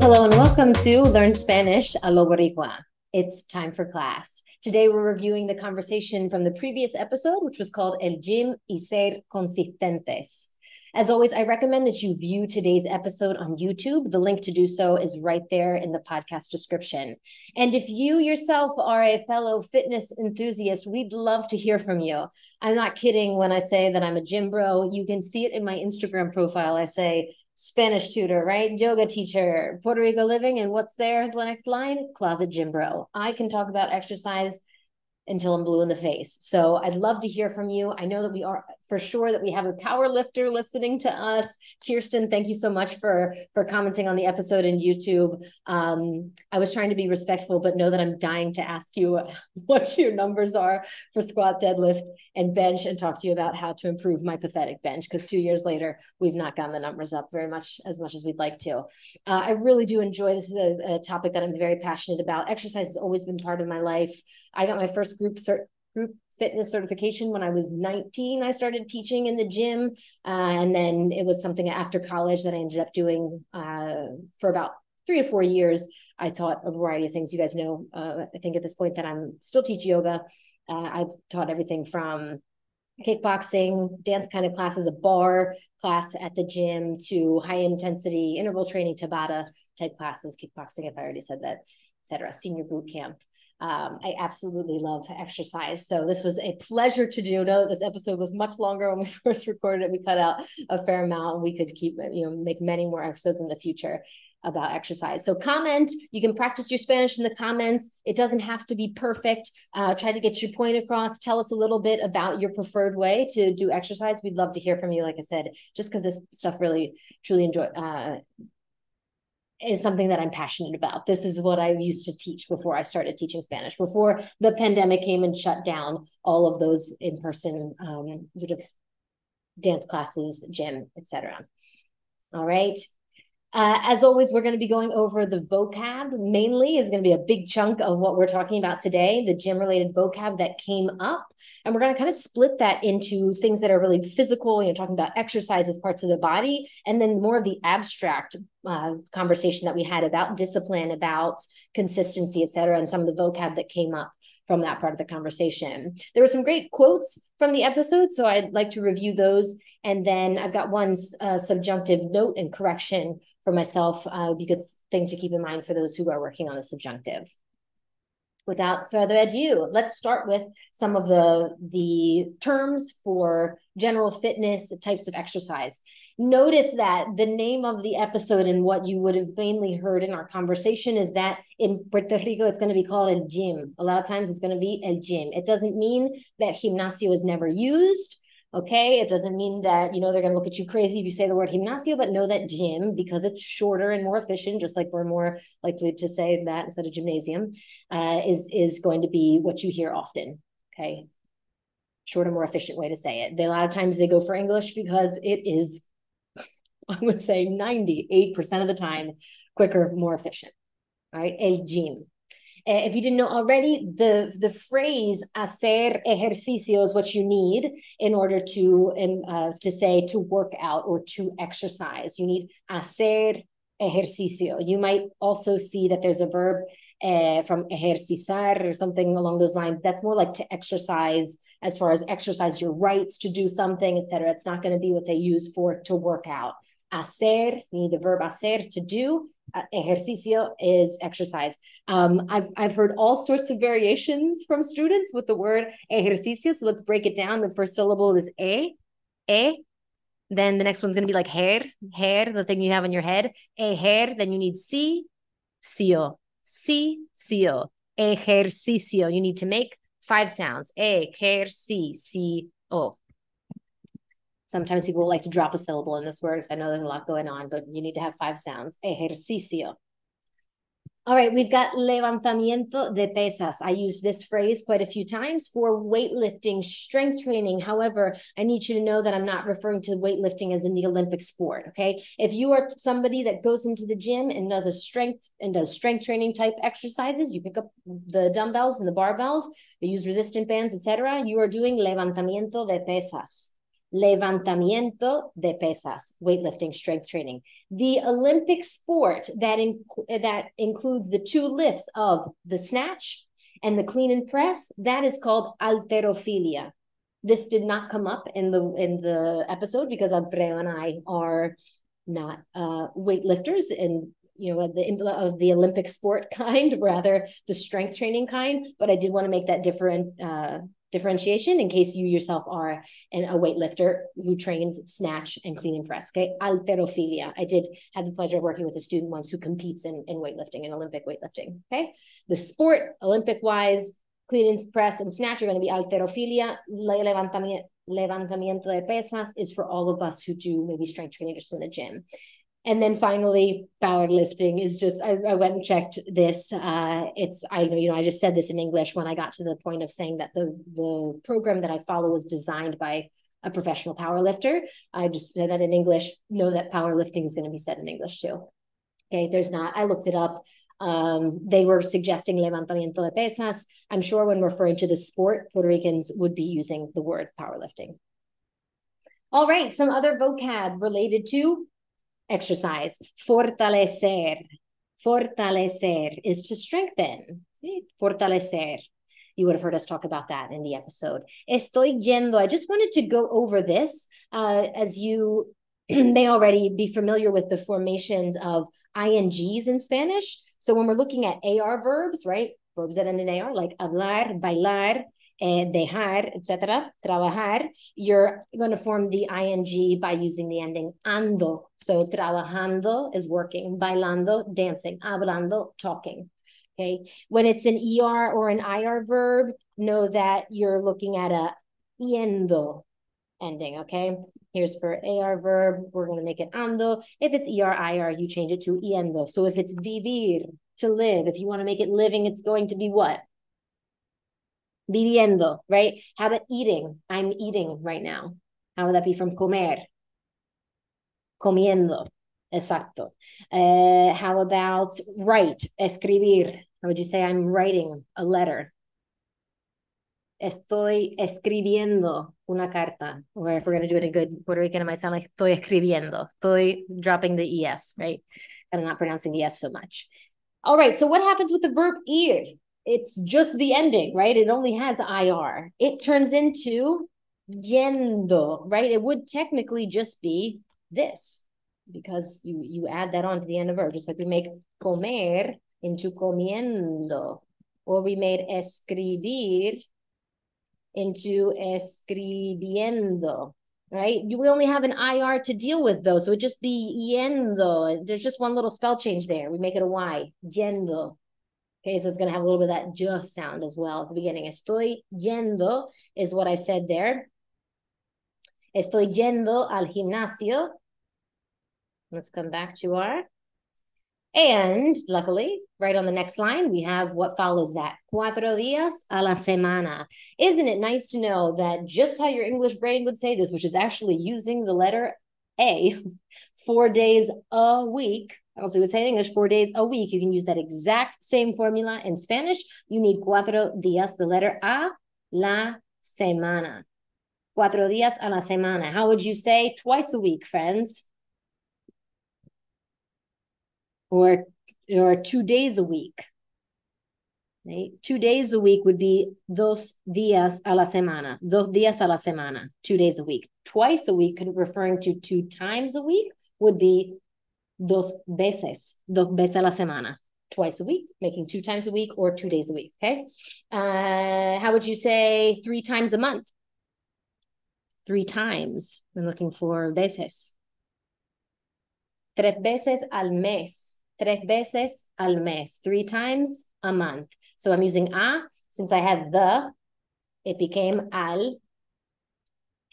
Hello and welcome to Learn Spanish a lo Boricua. It's time for class. Today we're reviewing the conversation from the previous episode, which was called El Gym y Ser Consistentes. As always, I recommend that you view today's episode on YouTube. The link to do so is right there in the podcast description. And if you yourself are a fellow fitness enthusiast, we'd love to hear from you. I'm not kidding when I say that I'm a gym bro. You can see it in my Instagram profile. I say, Spanish tutor, right? Yoga teacher, Puerto Rico living. And what's there? The next line? Closet gym bro. I can talk about exercise until I'm blue in the face. So I'd love to hear from you. I know that we are for sure that we have a power lifter listening to us. Kirsten, thank you so much for for commenting on the episode in YouTube. Um, I was trying to be respectful, but know that I'm dying to ask you what your numbers are for squat, deadlift, and bench, and talk to you about how to improve my pathetic bench. Because two years later, we've not gotten the numbers up very much as much as we'd like to. Uh, I really do enjoy this is a, a topic that I'm very passionate about. Exercise has always been part of my life. I got my first group cert group fitness certification when I was 19. I started teaching in the gym. Uh, and then it was something after college that I ended up doing uh, for about three to four years. I taught a variety of things. You guys know, uh, I think at this point that I'm still teach yoga. Uh, I've taught everything from kickboxing, dance kind of classes, a bar class at the gym to high intensity interval training, Tabata type classes, kickboxing, if I already said that, etc. Senior boot camp. Um, I absolutely love exercise. So this was a pleasure to do. Know that this episode was much longer when we first recorded it. We cut out a fair amount and we could keep, you know, make many more episodes in the future about exercise. So comment, you can practice your Spanish in the comments. It doesn't have to be perfect. Uh, try to get your point across. Tell us a little bit about your preferred way to do exercise. We'd love to hear from you. Like I said, just because this stuff really, truly enjoy, uh, is something that I'm passionate about. This is what I used to teach before I started teaching Spanish, before the pandemic came and shut down all of those in person um, sort of dance classes, gym, etc. All right. Uh, as always, we're going to be going over the vocab mainly is going to be a big chunk of what we're talking about today, the gym related vocab that came up. And we're going to kind of split that into things that are really physical, you know, talking about exercise as parts of the body, and then more of the abstract uh, conversation that we had about discipline, about consistency, et cetera, and some of the vocab that came up from that part of the conversation. There were some great quotes from the episode, so I'd like to review those. And then I've got one uh, subjunctive note and correction for myself. Uh, would be a good thing to keep in mind for those who are working on the subjunctive without further ado, let's start with some of the, the terms for general fitness types of exercise. Notice that the name of the episode and what you would have mainly heard in our conversation is that in Puerto Rico, it's going to be called el gym. A lot of times it's going to be el gym. It doesn't mean that gimnasio is never used. Okay, it doesn't mean that you know they're going to look at you crazy if you say the word gimnasio, but know that gym because it's shorter and more efficient, just like we're more likely to say that instead of gymnasium, uh, is is going to be what you hear often. Okay, shorter, more efficient way to say it. They, a lot of times they go for English because it is, I would say, ninety eight percent of the time quicker, more efficient. Right, el gym. Uh, if you didn't know already, the, the phrase hacer ejercicio is what you need in order to, in, uh, to say to work out or to exercise. You need hacer ejercicio. You might also see that there's a verb uh, from ejercitar or something along those lines. That's more like to exercise as far as exercise your rights to do something, etc. It's not going to be what they use for to work out. Hacer, you need the verb hacer to do, ejercicio is exercise. Um, I've I've heard all sorts of variations from students with the word ejercicio. So let's break it down. The first syllable is e, e. Then the next one's going to be like hair, hair, the thing you have on your head. E hair. Then you need si, cio, si, cio, ejercicio. You need to make five sounds. E, hair, si, si, o. Sometimes people like to drop a syllable in this word I know there's a lot going on, but you need to have five sounds. Ejercicio. Oh. All right, we've got levantamiento de pesas. I use this phrase quite a few times for weightlifting, strength training. However, I need you to know that I'm not referring to weightlifting as in the Olympic sport. Okay. If you are somebody that goes into the gym and does a strength and does strength training type exercises, you pick up the dumbbells and the barbells, you use resistant bands, etc. You are doing levantamiento de pesas levantamiento de pesas, weightlifting, strength training. The Olympic sport that, in, that includes the two lifts of the snatch and the clean and press, that is called halterofilia. This did not come up in the in the episode because Alfredo and I are not uh, weightlifters and you know the of the Olympic sport kind, rather the strength training kind. But I did want to make that different uh, differentiation in case you yourself are an, a weightlifter who trains snatch and clean and press. Okay, Halterofilia. I did have the pleasure of working with a student once who competes in, in weightlifting and Olympic weightlifting. Okay, the sport Olympic wise, clean and press and snatch are going to be halterofilia, Levantamiento, levantamiento de pesas is for all of us who do maybe strength training just in the gym. And then finally, powerlifting is just, I, I went and checked this. Uh, it's, I know, you know, I just said this in English when I got to the point of saying that the, the program that I follow was designed by a professional powerlifter. I just said that in English, know that powerlifting is going to be said in English too. Okay, there's not, I looked it up. Um, they were suggesting levantamiento de pesas. I'm sure when referring to the sport, Puerto Ricans would be using the word powerlifting. All right, some other vocab related to exercise. Fortalecer. Fortalecer is to strengthen. Fortalecer. You would have heard us talk about that in the episode. Estoy yendo. I just wanted to go over this uh, as you may already be familiar with the formations of INGs in Spanish. So when we're looking at AR verbs, right? Verbs that end in AR, like hablar, bailar, eh, dejar, etc., trabajar, you're going to form the ing by using the ending ando. So trabajando is working, bailando, dancing, hablando, talking. Okay. When it's an ER or an IR verb, know that you're looking at a yendo ending. Okay. Here's for AR verb, we're going to make it ando. If it's ER, IR, you change it to yendo. So if it's vivir, to live, if you want to make it living, it's going to be what? Viviendo, right? How about eating? I'm eating right now. How would that be from comer? Comiendo. Exacto. Uh, how about write? Escribir. How would you say I'm writing a letter? Estoy escribiendo una carta. Or if we're going to do it in good Puerto Rican, it might sound like estoy escribiendo. Estoy dropping the ES, right? And I'm not pronouncing the S so much. All right. So what happens with the verb ir? It's just the ending, right? It only has IR. It turns into yendo, right? It would technically just be this because you you add that on to the end of verb, just like we make comer into comiendo, or we made escribir into escribiendo, right? We only have an IR to deal with though, so it just be yendo. There's just one little spell change there. We make it a Y, yendo. Okay, so it's going to have a little bit of that just sound as well at the beginning. Estoy yendo is what I said there. Estoy yendo al gimnasio. Let's come back to our. And luckily, right on the next line, we have what follows that. Cuatro días a la semana. Isn't it nice to know that just how your English brain would say this, which is actually using the letter A, four days a week, also we would say in English, four days a week. You can use that exact same formula in Spanish. You need cuatro días, the letter A, la semana. Cuatro días a la semana. How would you say twice a week, friends? Or, or two days a week. Right? Two days a week would be dos días a la semana. Dos días a la semana. Two days a week. Twice a week, referring to two times a week, would be dos veces, dos veces a la semana, twice a week, making two times a week or two days a week. Okay. Uh, how would you say three times a month? Three times. I'm looking for veces. Tres veces al mes. Tres veces al mes. Three times a month. So I'm using a. Since I had the, it became al.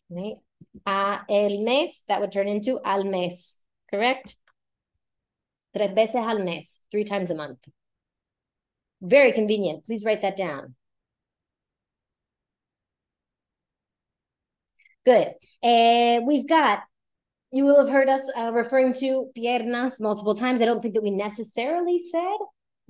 Right? A el mes, that would turn into al mes, correct? Tres veces al mes, three times a month. Very convenient. Please write that down. Good. And we've got, you will have heard us uh, referring to piernas multiple times. I don't think that we necessarily said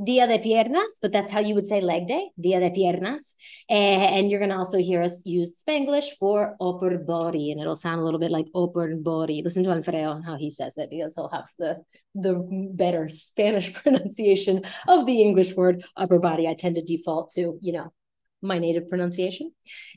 Dia de Piernas, but that's how you would say leg day, Dia de Piernas. And you're going to also hear us use Spanglish for upper body, and it'll sound a little bit like upper body. Listen to Alfredo, how he says it, because he'll have the, the better Spanish pronunciation of the English word upper body. I tend to default to, you know, my native pronunciation.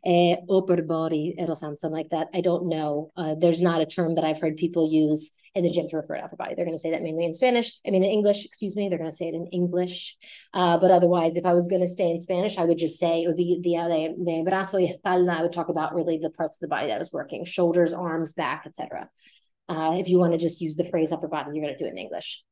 Uh, upper body, it'll sound something like that. I don't know. Uh, there's not a term that I've heard people use in the gym to refer to upper body. They're going to say that mainly in Spanish. I mean, in English, excuse me. They're going to say it in English. Uh, but otherwise, if I was going to stay in Spanish, I would just say it would be the de, de brazo y espalda. I would talk about really the parts of the body that was working, shoulders, arms, back, etc. Uh, if you want to just use the phrase upper body, you're going to do it in English.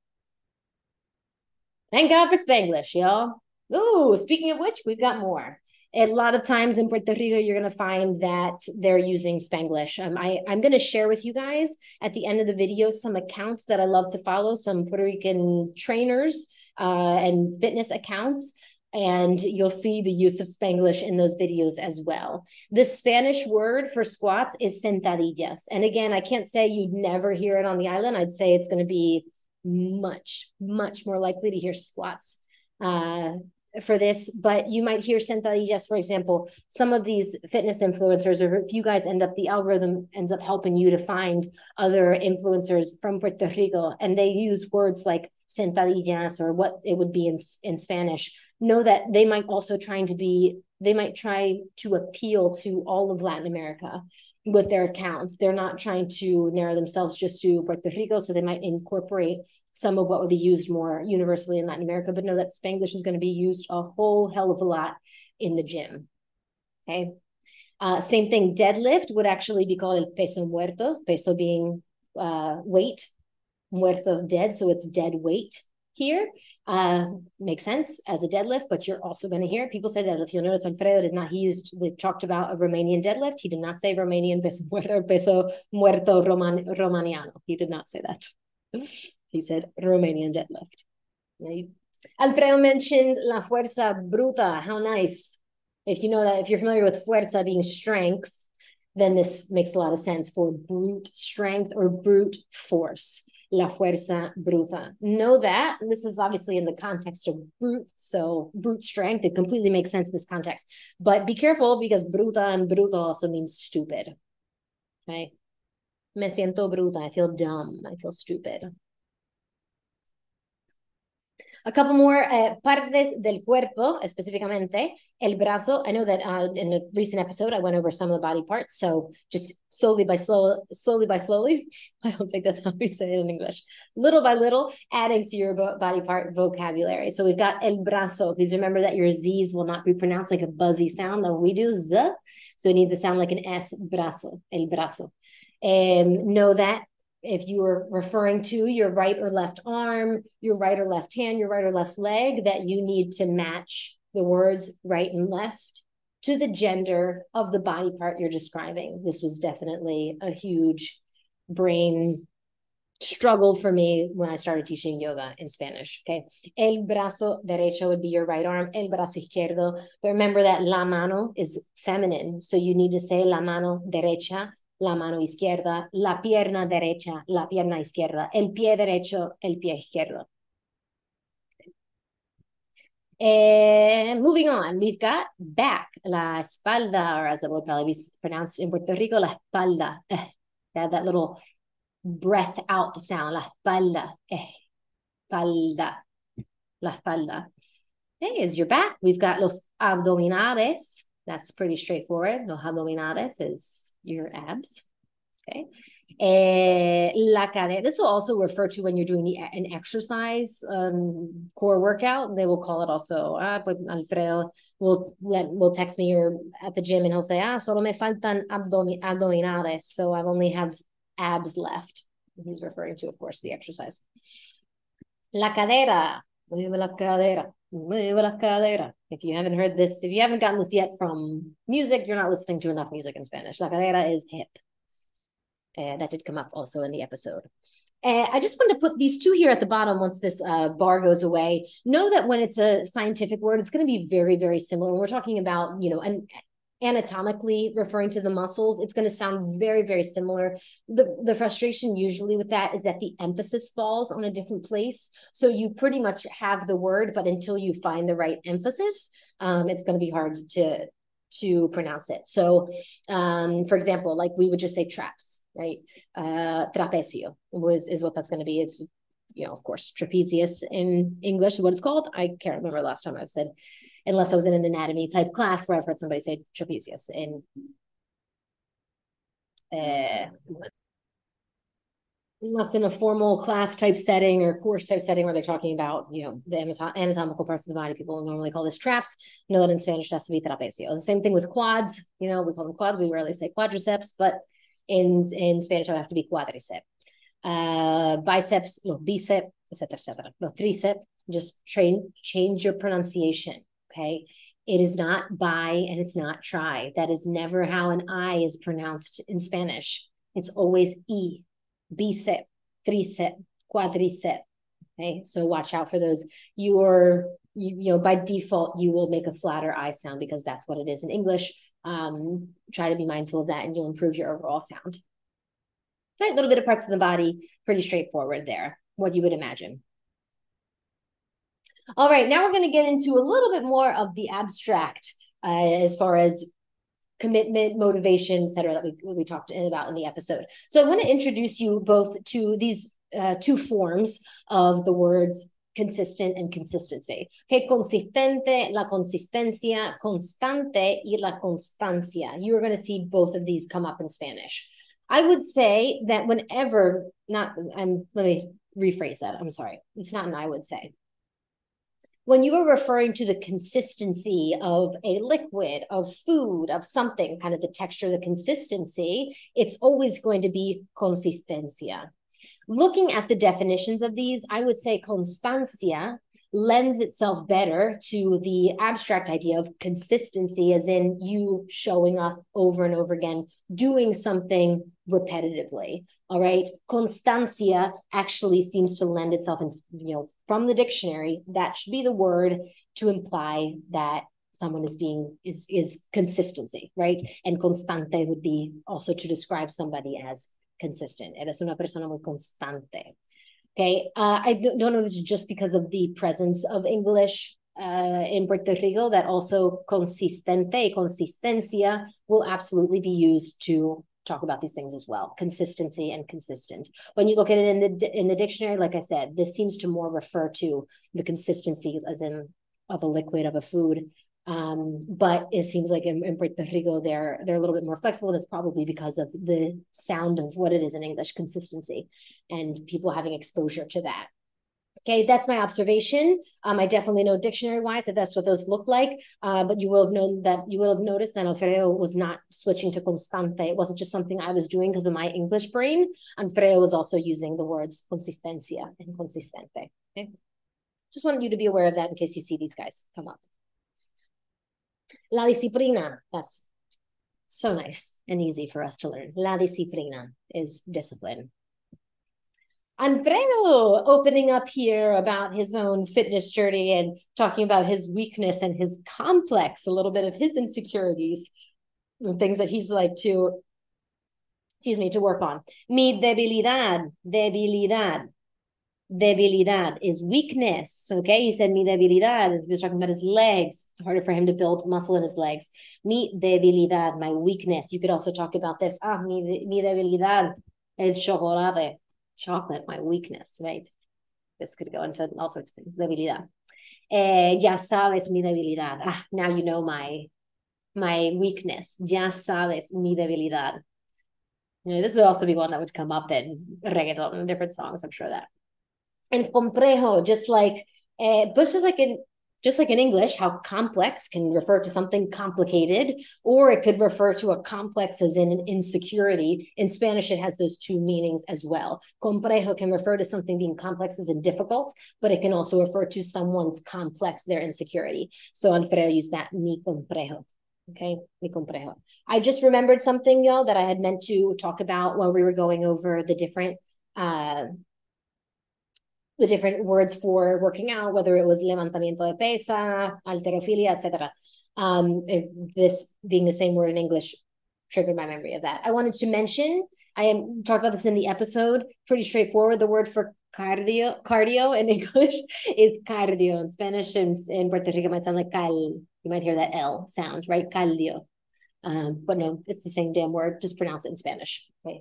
Thank God for Spanglish, y'all. Ooh, speaking of which, we've got more a lot of times in Puerto Rico, you're going to find that they're using Spanglish. Um, I, I'm going to share with you guys at the end of the video some accounts that I love to follow, some Puerto Rican trainers uh, and fitness accounts. And you'll see the use of Spanglish in those videos as well. The Spanish word for squats is sentadillas. And again, I can't say you'd never hear it on the island. I'd say it's going to be much, much more likely to hear squats uh, for this, but you might hear sentadillas, for example, some of these fitness influencers, or if you guys end up, the algorithm ends up helping you to find other influencers from Puerto Rico, and they use words like sentadillas or what it would be in, in Spanish, know that they might also trying to be, they might try to appeal to all of Latin America with their accounts. They're not trying to narrow themselves just to Puerto Rico, so they might incorporate some of what would be used more universally in Latin America, but know that Spanglish is going to be used a whole hell of a lot in the gym. Okay. Uh, same thing, deadlift would actually be called el peso muerto, peso being uh, weight, muerto dead, so it's dead weight here. Uh, makes sense as a deadlift, but you're also going to hear people say deadlift. You'll notice Alfredo did not, he used, they talked about a Romanian deadlift. He did not say Romanian peso muerto, peso muerto Roman, Romaniano. He did not say that. He said Romanian deadlift. Alfredo mentioned la fuerza bruta. How nice. If you know that, if you're familiar with fuerza being strength, then this makes a lot of sense for brute strength or brute force. La fuerza bruta. Know that. this is obviously in the context of brute. So brute strength, it completely makes sense in this context. But be careful because bruta and bruto also means stupid. Okay. Me siento bruta. I feel dumb. I feel stupid. A couple more uh, partes del cuerpo, específicamente el brazo. I know that uh, in a recent episode I went over some of the body parts, so just slowly by slow, slowly by slowly. I don't think that's how we say it in English. Little by little, adding to your body part vocabulary. So we've got el brazo. Please remember that your z's will not be pronounced like a buzzy sound that we do z, so it needs to sound like an s. Brazo, el brazo. And know that if you were referring to your right or left arm, your right or left hand, your right or left leg, that you need to match the words right and left to the gender of the body part you're describing. This was definitely a huge brain struggle for me when I started teaching yoga in Spanish. Okay. El brazo derecho would be your right arm, el brazo izquierdo. But remember that la mano is feminine. So you need to say la mano derecha la mano izquierda, la pierna derecha, la pierna izquierda, el pie derecho, el pie izquierdo. Eh, moving on, we've got back, la espalda, or as it will probably be pronounced in Puerto Rico, la espalda. Eh, that little breath out sound, la espalda, eh, espalda, la espalda. Hey, is your back. We've got los abdominales. That's pretty straightforward. Los abdominales is your abs. Okay. Eh, la cadera. This will also refer to when you're doing the, an exercise um, core workout. They will call it also. Ah, pues Alfredo will let will text me or at the gym and he'll say, ah, solo me faltan abdomin abdominales. So I only have abs left. He's referring to, of course, the exercise. La cadera. La cadera. If you haven't heard this, if you haven't gotten this yet from music, you're not listening to enough music in Spanish. La cadera is hip. Uh, that did come up also in the episode. And I just wanted to put these two here at the bottom once this uh, bar goes away. Know that when it's a scientific word, it's going to be very, very similar. When we're talking about, you know, an anatomically referring to the muscles, it's going to sound very, very similar. The, the frustration usually with that is that the emphasis falls on a different place. So you pretty much have the word, but until you find the right emphasis, um, it's going to be hard to to pronounce it. So, um, for example, like we would just say traps, right? Uh, trapecio was is what that's going to be. It's you know, of course, trapezius in English is what it's called. I can't remember last time I've said, unless I was in an anatomy type class where I've heard somebody say trapezius in uh, unless in a formal class type setting or course type setting where they're talking about, you know, the anatomical parts of the body. People normally call this traps. You know that in Spanish has to be trapecio. The same thing with quads. You know, we call them quads. We rarely say quadriceps, but in in Spanish it would have to be quadriceps. Uh, biceps, no, bicep, etc., etc. No, tricep. Just train, change your pronunciation. Okay. It is not by and it's not try. That is never how an I is pronounced in Spanish. It's always E bicep, tricep, quadricep. Okay, so watch out for those. You're, you, you know, by default, you will make a flatter I sound because that's what it is in English. Um, try to be mindful of that and you'll improve your overall sound. A little bit of parts of the body, pretty straightforward there, what you would imagine. All right, now we're going to get into a little bit more of the abstract uh, as far as commitment, motivation, et cetera, that we, we talked about in the episode. So I want to introduce you both to these uh, two forms of the words consistent and consistency. Okay, consistente, la consistencia, constante y la constancia. You're going to see both of these come up in Spanish. I would say that whenever, not, I'm, let me rephrase that. I'm sorry. It's not an I would say when you are referring to the consistency of a liquid, of food, of something, kind of the texture, the consistency, it's always going to be consistencia. Looking at the definitions of these, I would say constancia lends itself better to the abstract idea of consistency, as in you showing up over and over again, doing something repetitively. All right. Constancia actually seems to lend itself, in, you know, from the dictionary, that should be the word to imply that someone is being is is consistency, right? And constante would be also to describe somebody as consistent. Eres una persona muy constante. Okay, uh, I don't know if it's just because of the presence of English uh, in Puerto Rico that also consistente, consistencia will absolutely be used to talk about these things as well. Consistency and consistent. When you look at it in the in the dictionary, like I said, this seems to more refer to the consistency as in of a liquid of a food um, but it seems like in, in, Puerto Rico they're they're a little bit more flexible. That's probably because of the sound of what it is in English, consistency, and people having exposure to that. Okay, that's my observation. Um, I definitely know dictionary wise that that's what those look like. Uh, but you will have known that you will have noticed that Alfredo was not switching to constante. It wasn't just something I was doing because of my English brain. Alfredo was also using the words consistencia and consistente. Okay, just wanted you to be aware of that in case you see these guys come up. La disciplina, that's so nice and easy for us to learn. La disciplina is discipline. Alfredo opening up here about his own fitness journey and talking about his weakness and his complex, a little bit of his insecurities and things that he's like to, excuse me, to work on. Mi debilidad, debilidad debilidad is weakness. Okay, he said mi debilidad. He was talking about his legs. It's harder for him to build muscle in his legs. Mi debilidad, my weakness. You could also talk about this. Ah, mi, mi debilidad, el chocolate, chocolate, my weakness. Right. This could go into all sorts of things. Debilidad. Eh, ya sabes mi debilidad. Ah, now you know my my weakness. Ya sabes mi debilidad. You know, this would also be one that would come up in reggaeton and different songs. I'm sure that and complejo, just like uh, but just like in just like in English, how complex can refer to something complicated, or it could refer to a complex as in an insecurity. In Spanish, it has those two meanings as well. Complejo can refer to something being complex as in difficult, but it can also refer to someone's complex, their insecurity. So Alfredo used that, mi complejo. Okay, mi complejo. I just remembered something, y'all, that I had meant to talk about while we were going over the different uh, the different words for working out, whether it was levantamiento de pesa, halterofilia, etc. Um, this being the same word in English triggered my memory of that. I wanted to mention, I am talked about this in the episode, pretty straightforward. The word for cardio, cardio in English is cardio. In Spanish and in Puerto Rico might sound like cal. You might hear that L sound, right? Cardio. Um, but no, it's the same damn word. Just pronounce it in Spanish. Okay.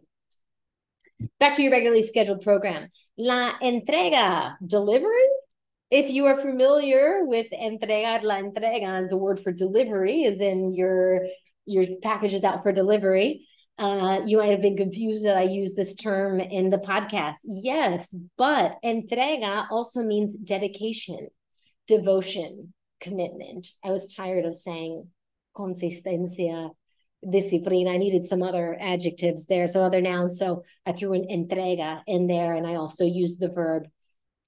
Back to your regularly scheduled program. La entrega, delivery. If you are familiar with entregar la entrega as the word for delivery, is in your your package is out for delivery. Uh, you might have been confused that I use this term in the podcast. Yes, but entrega also means dedication, devotion, commitment. I was tired of saying consistencia, disciplina. I needed some other adjectives there, so other nouns. So I threw an entrega in there, and I also used the verb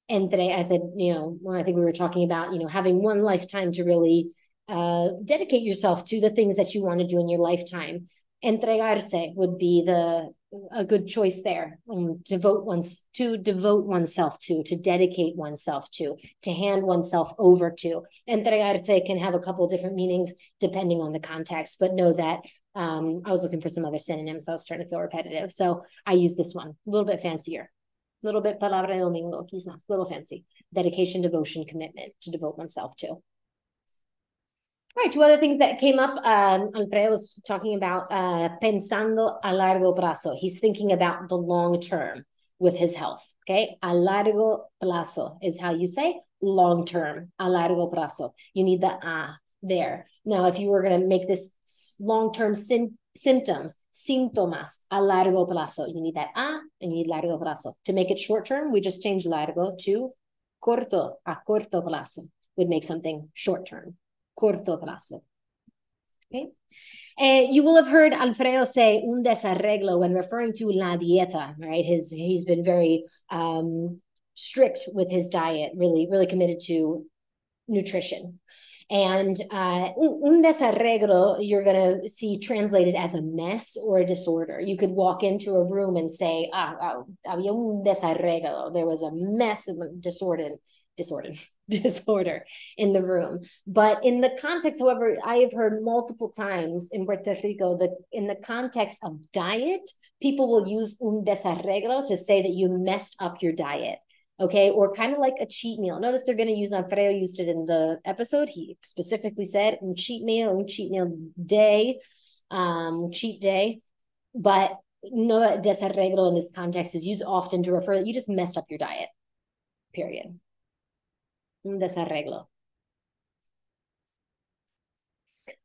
entre. I said, you know, well, I think we were talking about, you know, having one lifetime to really uh, dedicate yourself to the things that you want to do in your lifetime. Entregarse would be the a good choice there. Um, devote one's to devote oneself to, to dedicate oneself to, to hand oneself over to. Entregarse can have a couple different meanings depending on the context, but know that um, I was looking for some other synonyms. So I was starting to feel repetitive, so I use this one a little bit fancier, a little bit palabra de domingo, quizás, a little fancy. Dedication, devotion, commitment to devote oneself to. Right. Two other things that came up. Um, Alfredo was talking about uh, pensando a largo plazo. He's thinking about the long term with his health. Okay. A largo plazo is how you say long term. A largo plazo. You need the a there. Now, if you were going to make this long term sin- symptoms, síntomas a largo plazo, you need that a and you need largo plazo. To make it short term, we just change largo to corto, a corto plazo would make something short term corto plazo. Okay. Uh, you will have heard Alfredo say un desarreglo when referring to la dieta, right? His he's been very um, strict with his diet, really, really committed to nutrition. And uh, un desarreglo, you're going to see translated as a mess or a disorder. You could walk into a room and say, ah, ah había un desarreglo. There was a mess of disorder disorder disorder in the room but in the context however i have heard multiple times in puerto rico that in the context of diet people will use un desarreglo to say that you messed up your diet okay? Or kind of like a cheat meal. Notice they're going to use alfredo used it in the episode. He specifically said un cheat meal un cheat meal day um cheat day. But no desarreglo in this context is used often to refer that you just messed up your diet period. Un desarreglo.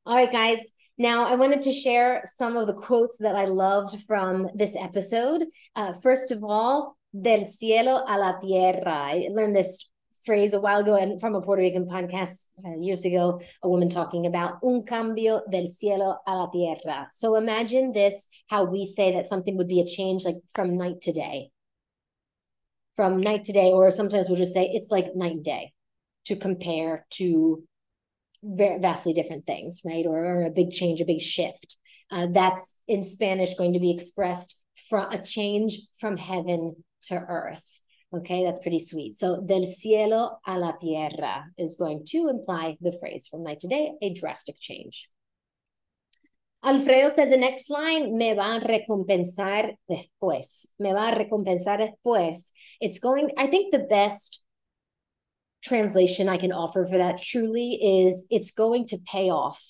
All right, guys. Now, I wanted to share some of the quotes that I loved from this episode. Uh, first of all, del cielo a la tierra. I learned this phrase a while ago and from a Puerto Rican podcast uh, years ago, a woman talking about un cambio del cielo a la tierra. So imagine this, how we say that something would be a change like from night to day. From night to day, or sometimes we'll just say it's like night and day to compare to vastly different things, right? Or, or, a big change, a big shift. Uh, that's in Spanish going to be expressed from a change from heaven to earth. Okay, that's pretty sweet. So, del cielo a la tierra is going to imply the phrase from night to day, a drastic change. Alfredo said the next line, me va a recompensar después. Me va a recompensar después. It's going, I think the best translation I can offer for that truly is it's going to pay off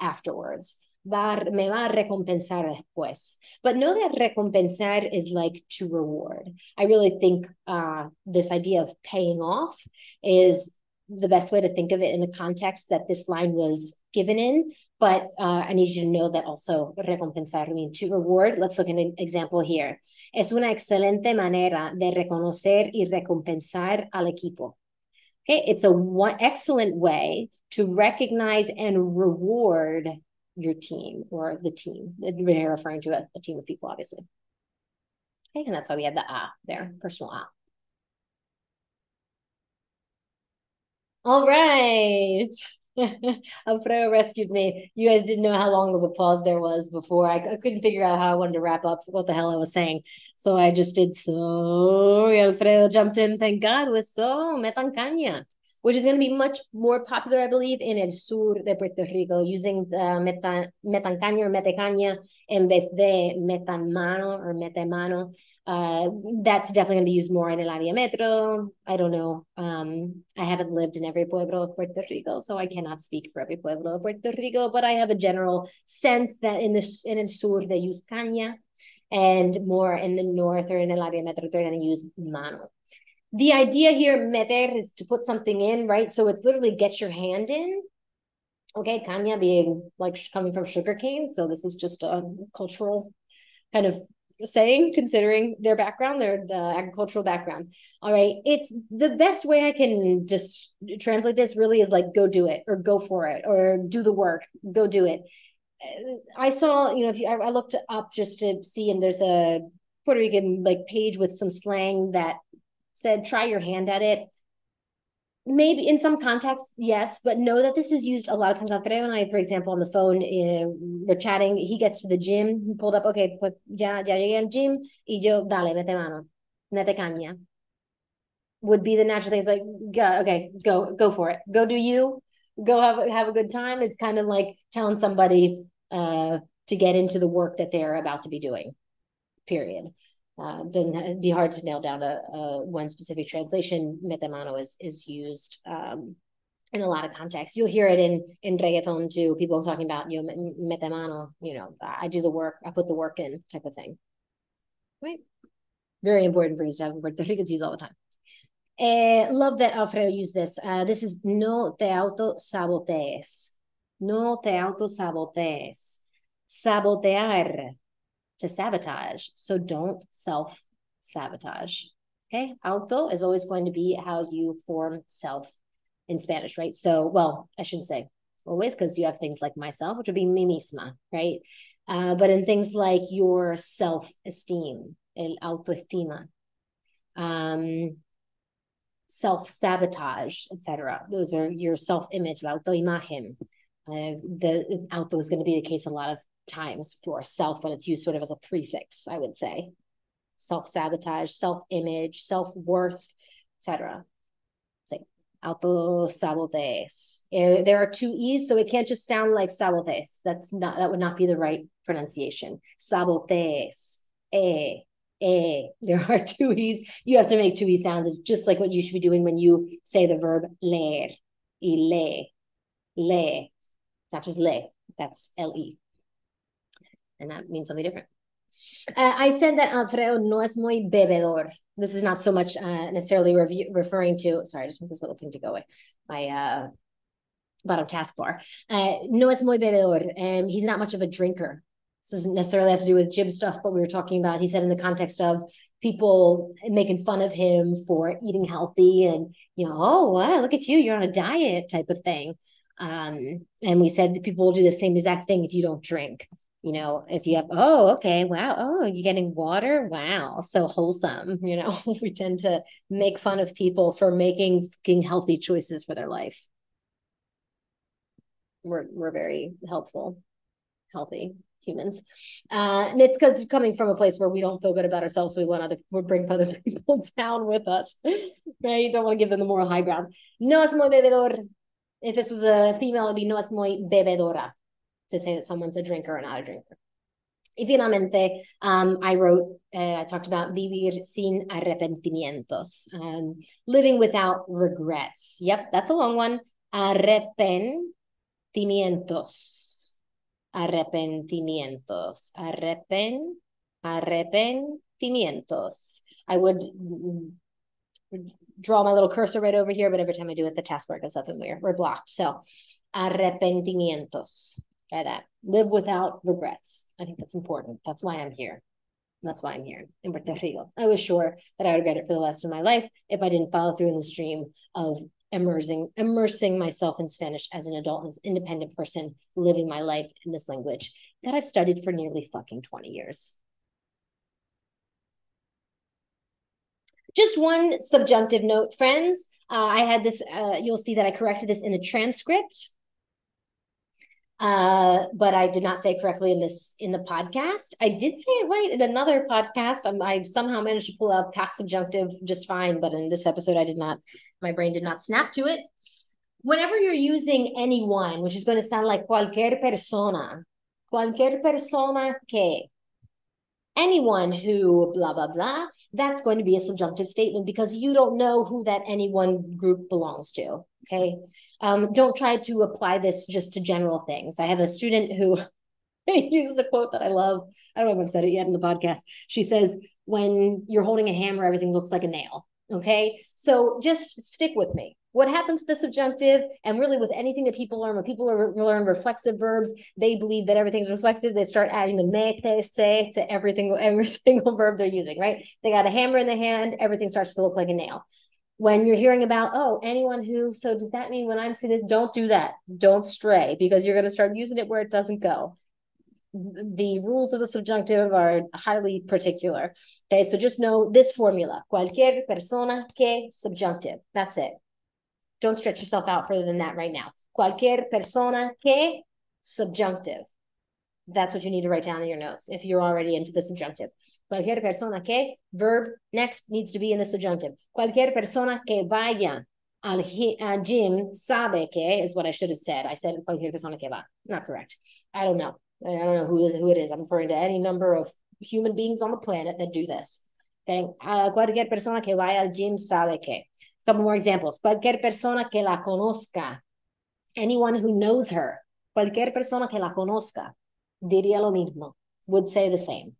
afterwards. Va, me va a recompensar después. But know that recompensar is like to reward. I really think uh, this idea of paying off is the best way to think of it in the context that this line was given in. But uh, I need you to know that also recompensar means to reward. Let's look at an example here. Es una excelente manera de reconocer y recompensar al equipo. Okay, it's a one excellent way to recognize and reward your team or the team. That we're referring to a, a team of people, obviously. Okay, and that's why we have the ah there, personal ah. All right. Alfredo rescued me. You guys didn't know how long of a pause there was before. I, I, couldn't figure out how I wanted to wrap up what the hell I was saying. So I just did so. Alfredo jumped in. Thank God with so metan caña which is going to be much more popular, I believe, in el sur de Puerto Rico, using the meta, metancaña or metecaña en vez de metanmano or metemano. Uh, that's definitely going to be used more in el área metro. I don't know. Um, I haven't lived in every pueblo of Puerto Rico, so I cannot speak for every pueblo of Puerto Rico, but I have a general sense that in the in el sur they use caña, and more in the north or in el área metro they're going to use mano the idea here, meter, is to put something in, right? So it's literally get your hand in. Okay, caña being like coming from sugarcane. So this is just a cultural kind of saying, considering their background, their the agricultural background. All right. It's the best way I can just translate this really is like go do it or go for it or do the work, go do it. I saw, you know, if you, I, I looked up just to see, and there's a Puerto Rican like page with some slang that said try your hand at it. Maybe in some contexts yes but know that this is used a lot of times. Alfredo and i for example on the phone uh, we're chatting. He gets to the gym. He pulled up okay pues ya, ya llegué al gym. Y yo dale mete mano. Mete caña. Would be the natural things like yeah okay go go for it. Go do you. Go have have a good time. It's kind of like telling somebody uh to get into the work that they're about to be doing period uh, doesn't be hard to nail down a, a one specific translation. Metemano is is used um, in a lot of contexts. You'll hear it in in reggaeton too. People talking about you know metemano. You know, I do the work, I put the work in, type of thing. Right. Very important phrase to have Puerto Ricans use all the time. Uh, love that Alfredo used this. Uh, this is no te auto sabotees. No te auto sabotees. Sabotear to sabotage. So don't self sabotage. Okay. Auto is always going to be how you form self in Spanish, right? So, well, I shouldn't say always because you have things like myself, which would be mi misma, right? Uh, but in things like your self esteem, el autoestima, um, self sabotage, etc. Those are your self image, la autoimagen. Uh, the auto is going to be the case a lot of times for self when it's used sort of as a prefix, I would say. Self sabotage, self image, self worth, etc. Say auto sabotes. Eh, there are two e's, so it can't just sound like sabotes. That's not that would not be the right pronunciation. Sabotes, eh, eh. There are two e's. You have to make two e sounds. It's just like what you should be doing when you say the verb leer, y le, le. It's not just le. That's l e and that means something different. Uh, I said that Alfredo no es muy bebedor. This is not so much uh, necessarily review, referring to. Sorry, I just want this little thing to go away. My uh, bottom taskbar. Uh, no es muy bebedor. Um, he's not much of a drinker. This doesn't necessarily have to do with gym stuff, but we were talking about. He said in the context of people making fun of him for eating healthy and you know, oh wow, look at you, you're on a diet type of thing. Um, and we said that people will do the same exact thing if you don't drink you know, if you have, oh, okay, wow, oh, you're getting water, wow, so wholesome. You know, we tend to make fun of people for making fucking healthy choices for their life. We're we're very helpful, healthy humans, uh, and it's because coming from a place where we don't feel good about ourselves, so we want other we bring other people down with us, right? You don't want to give them the moral high ground. No es muy bebedor. If this was a female, it'd be no es muy bebedora to say that someone's a drinker or not a drinker. Y finalmente, um, I wrote, uh, I talked about vivir sin arrepentimientos, um, living without regrets. Yep, that's a long one. Arrepentimientos. Arrepentimientos. Arrepen, arrepentimientos. I would draw my little cursor right over here, but every time I do it, the taskbar goes up and we're, we're blocked. So, arrepentimientos. Try that. Live without regrets. I think that's important. That's why I'm here. That's why I'm here in Puerto Rico. I was sure that I would regret it for the rest of my life if I didn't follow through in this dream of immersing immersing myself in Spanish as an adult and as an independent person living my life in this language that I've studied for nearly fucking 20 years. Just one subjunctive note, friends. Uh, I had this, uh, you'll see that I corrected this in the transcript uh, but I did not say it correctly in this in the podcast. I did say it right in another podcast. Um, I somehow managed to pull out past subjunctive just fine, but in this episode, I did not. My brain did not snap to it. Whenever you're using anyone, which is going to sound like cualquier persona, cualquier persona que, anyone who blah blah blah, that's going to be a subjunctive statement because you don't know who that anyone group belongs to. Okay. Um, don't try to apply this just to general things. I have a student who uses a quote that I love. I don't know if I've said it yet in the podcast. She says, when you're holding a hammer, everything looks like a nail. Okay. So just stick with me. What happens to the subjunctive, and really with anything that people learn, when people learn reflexive verbs, they believe that everything's reflexive. They start adding the me, te, se to everything, every single verb they're using, right? They got a hammer in the hand, everything starts to look like a nail when you're hearing about oh anyone who so does that mean when i'm saying this don't do that don't stray because you're going to start using it where it doesn't go the rules of the subjunctive are highly particular okay so just know this formula cualquier persona que subjunctive that's it don't stretch yourself out further than that right now cualquier persona que subjunctive that's what you need to write down in your notes if you're already into the subjunctive. Cualquier persona que, verb next needs to be in the subjunctive. Cualquier persona que vaya al gym sabe que is what I should have said. I said cualquier persona que va. Not correct. I don't know. I don't know who is who it is. I'm referring to any number of human beings on the planet that do this. Okay. Uh, cualquier persona que vaya al gym sabe que. A couple more examples. Cualquier persona que la conozca. Anyone who knows her. Cualquier persona que la conozca diría lo mismo, would say the same.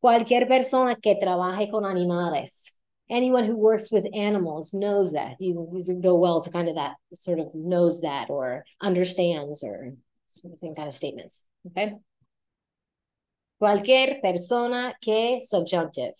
Cualquier persona que trabaje con animales, anyone who works with animals knows that. You, you go well to kind of that sort of knows that or understands or something kind of statements. Okay. Cualquier persona que subjunctive.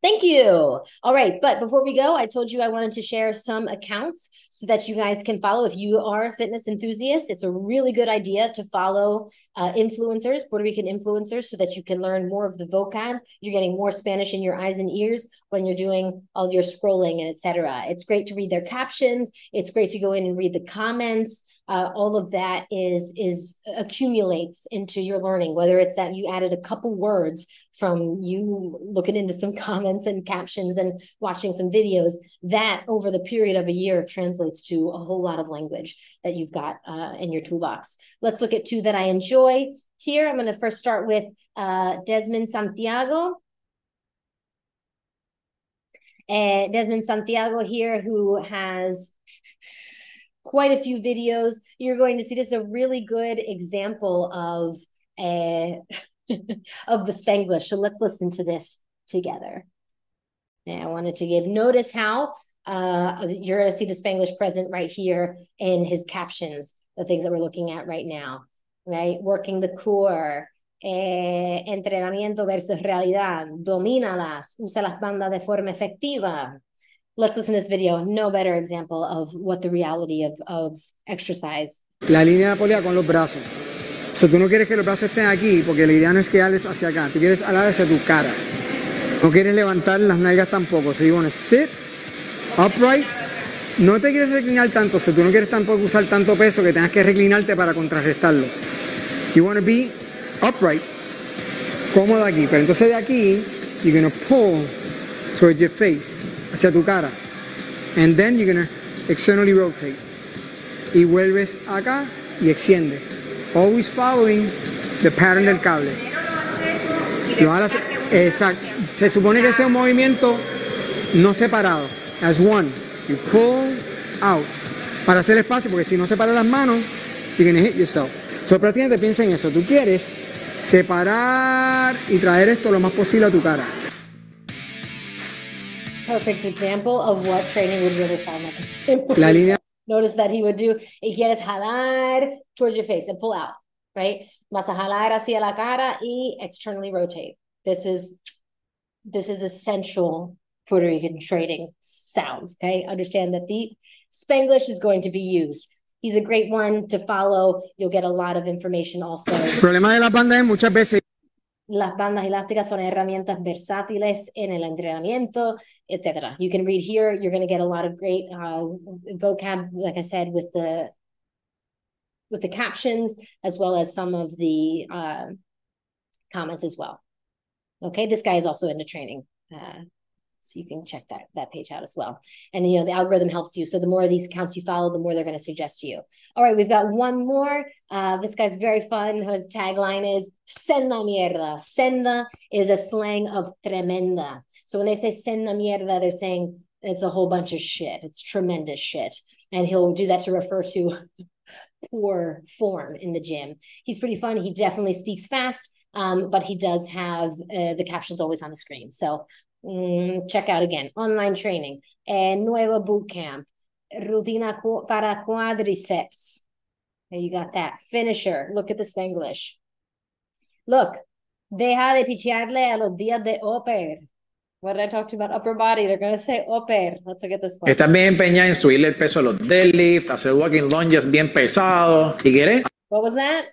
Thank you. All right. But before we go, I told you I wanted to share some accounts so that you guys can follow. If you are a fitness enthusiast, it's a really good idea to follow uh, influencers, Puerto Rican influencers, so that you can learn more of the vocab. You're getting more Spanish in your eyes and ears when you're doing all your scrolling and etc. It's great to read their captions. It's great to go in and read the comments uh, all of that is is accumulates into your learning whether it's that you added a couple words from you looking into some comments and captions and watching some videos that over the period of a year translates to a whole lot of language that you've got uh, in your toolbox. Let's look at two that i enjoy. Here i'm going to first start with uh, desmond santiago. Uh, Desmond Santiago here, who has quite a few videos. You're going to see this is a really good example of a of the Spanglish. So let's listen to this together. Now I wanted to give notice how uh, you're going to see the Spanglish present right here in his captions, the things that we're looking at right now, right? Working the core, eh, entrenamiento versus realidad, domínalas, usa las bandas de forma efectiva, let's listen to this video. No better example of what the reality of, of exercise. La línea de polea con los brazos. O sea, tú no quieres que los brazos estén aquí, porque la idea no es que ales hacia acá, tú quieres alar hacia tu cara. No quieres levantar las nalgas tampoco. So you want to sit upright. No te quieres reclinar tanto, o sea, tú no quieres tampoco usar tanto peso que tengas que reclinarte para contrarrestarlo. You want to be upright, cómodo aquí. Pero entonces de aquí, you're going to pull towards your face hacia tu cara. And then you're gonna externally rotate. Y vuelves acá y extiende. Always following the pattern del cable. Lo exacto. Se supone que sea un movimiento no separado. As one. You pull out. Para hacer espacio, porque si no separas las manos, you're gonna hit yourself. So prácticamente piensa en eso. Tú quieres separar y traer esto lo más posible a tu cara perfect example of what training would really sound like. La línea. Notice that he would do, y quieres jalar towards your face and pull out, right? Vas a jalar hacia la cara y externally rotate. This is, this is essential Puerto Rican trading sounds, okay? Understand that the Spanglish is going to be used. He's a great one to follow. You'll get a lot of information also. El problema de la banda es muchas veces las bandas elásticas son herramientas versátiles en el entrenamiento, etc. You can read here. You're going to get a lot of great uh, vocab, like I said, with the with the captions as well as some of the uh, comments as well. Okay, this guy is also into training. Uh, so you can check that that page out as well. And you know the algorithm helps you. So the more of these accounts you follow, the more they're going to suggest to you. All right, we've got one more. Uh, this guy's very fun. His tagline is "Senda mierda." Senda is a slang of tremenda. So when they say "senda mierda," they're saying it's a whole bunch of shit. It's tremendous shit, and he'll do that to refer to poor form in the gym. He's pretty fun. He definitely speaks fast. Um, but he does have uh, the captions always on the screen. So Mm, check out again online training, eh, nuevo boot camp, rutina para quadriceps. you got that. Finisher. Look at the Spanglish. Look, deja de pichearle a los días de Oper. What did I talk to you about upper body? They're going to say upper. Let's look at this one. Estás bien empeñada en subirle el peso a los deadlift, hacer walking lunges bien pesados. ¿Y quieres? What was that?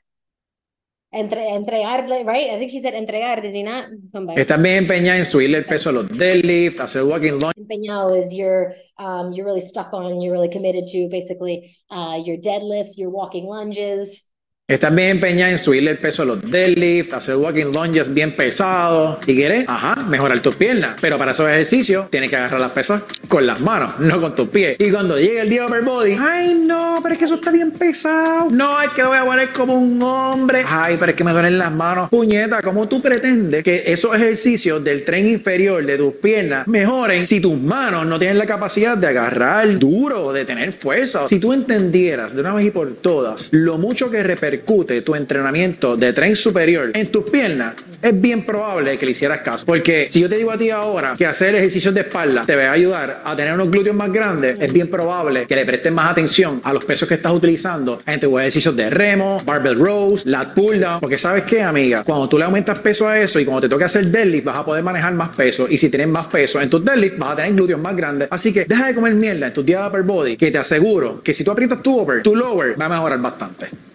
Entre, entregarle, right? I think she said entregarle, not somebody. Estás bien empeñado en subirle el peso a los deadlift, hacer walking lunge. Empeñado is you're, um, you're really stuck on, you're really committed to basically uh, your deadlifts, your walking lunges. Estás bien empeñada en subirle el peso a los deadlift, hacer walking lunges bien pesados. ¿Y quieres? Ajá, mejorar tus piernas. Pero para esos ejercicios tienes que agarrar las pesas con las manos, no con tus pies. Y cuando llegue el día upper body, ay no, pero es que eso está bien pesado. No, es que voy a poner como un hombre. Ay, pero es que me duelen las manos. Puñeta, ¿cómo tú pretendes que esos ejercicios del tren inferior de tus piernas mejoren si tus manos no tienen la capacidad de agarrar duro, de tener fuerza? Si tú entendieras de una vez y por todas lo mucho que repercute tu entrenamiento de tren superior en tus piernas, es bien probable que le hicieras caso. Porque si yo te digo a ti ahora que hacer ejercicios de espalda te va a ayudar a tener unos glúteos más grandes, es bien probable que le prestes más atención a los pesos que estás utilizando en tus ejercicios de remo, barbell rows, lat pull down. Porque sabes qué, amiga, cuando tú le aumentas peso a eso y cuando te toque hacer deadlift, vas a poder manejar más peso. Y si tienes más peso en tus deadlift, vas a tener glúteos más grandes. Así que deja de comer mierda en tus días de upper body, que te aseguro que si tú aprietas tu upper, tu lower va a mejorar bastante.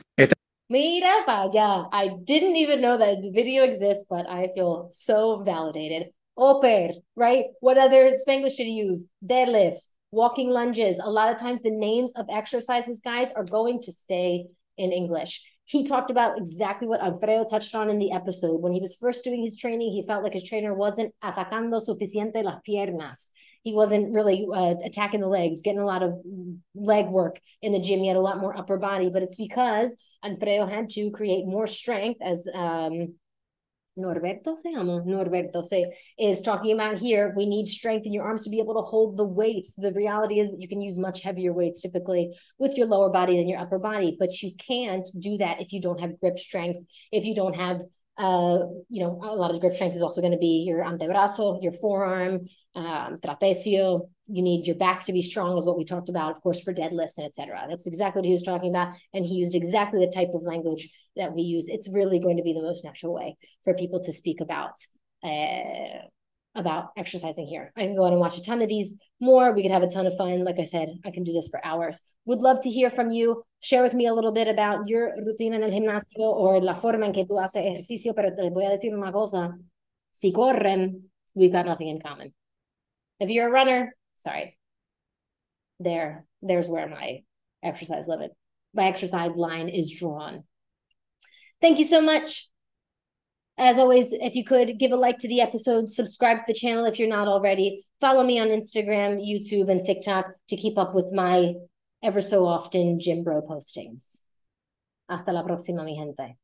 Mira vaya. I didn't even know that the video exists, but I feel so validated. Oper, right? What other Spanglish should you use? Deadlifts, walking lunges. A lot of times the names of exercises, guys, are going to stay in English. He talked about exactly what Alfredo touched on in the episode. When he was first doing his training, he felt like his trainer wasn't atacando suficiente las piernas he wasn't really uh, attacking the legs, getting a lot of leg work in the gym. He had a lot more upper body, but it's because Alfredo had to create more strength as um, Norberto se llama, Norberto se is talking about here. We need strength in your arms to be able to hold the weights. The reality is that you can use much heavier weights typically with your lower body than your upper body, but you can't do that if you don't have grip strength, if you don't have uh, you know, a lot of grip strength is also going to be your antebrazo, your forearm, um, trapecio. You need your back to be strong, is what we talked about, of course, for deadlifts and etc. That's exactly what he was talking about, and he used exactly the type of language that we use. It's really going to be the most natural way for people to speak about uh, about exercising here. I can go on and watch a ton of these more. We could have a ton of fun. Like I said, I can do this for hours. Would love to hear from you. Share with me a little bit about your rutina en el gimnasio or la forma en que tú haces ejercicio, pero te voy a decir una cosa. Si corren, we've got nothing in common. If you're a runner, sorry. There, there's where my exercise limit, my exercise line is drawn. Thank you so much. As always, if you could give a like to the episode, subscribe to the channel if you're not already, follow me on Instagram, YouTube, and TikTok to keep up with my ever so often gym bro postings. Hasta la próxima, mi gente.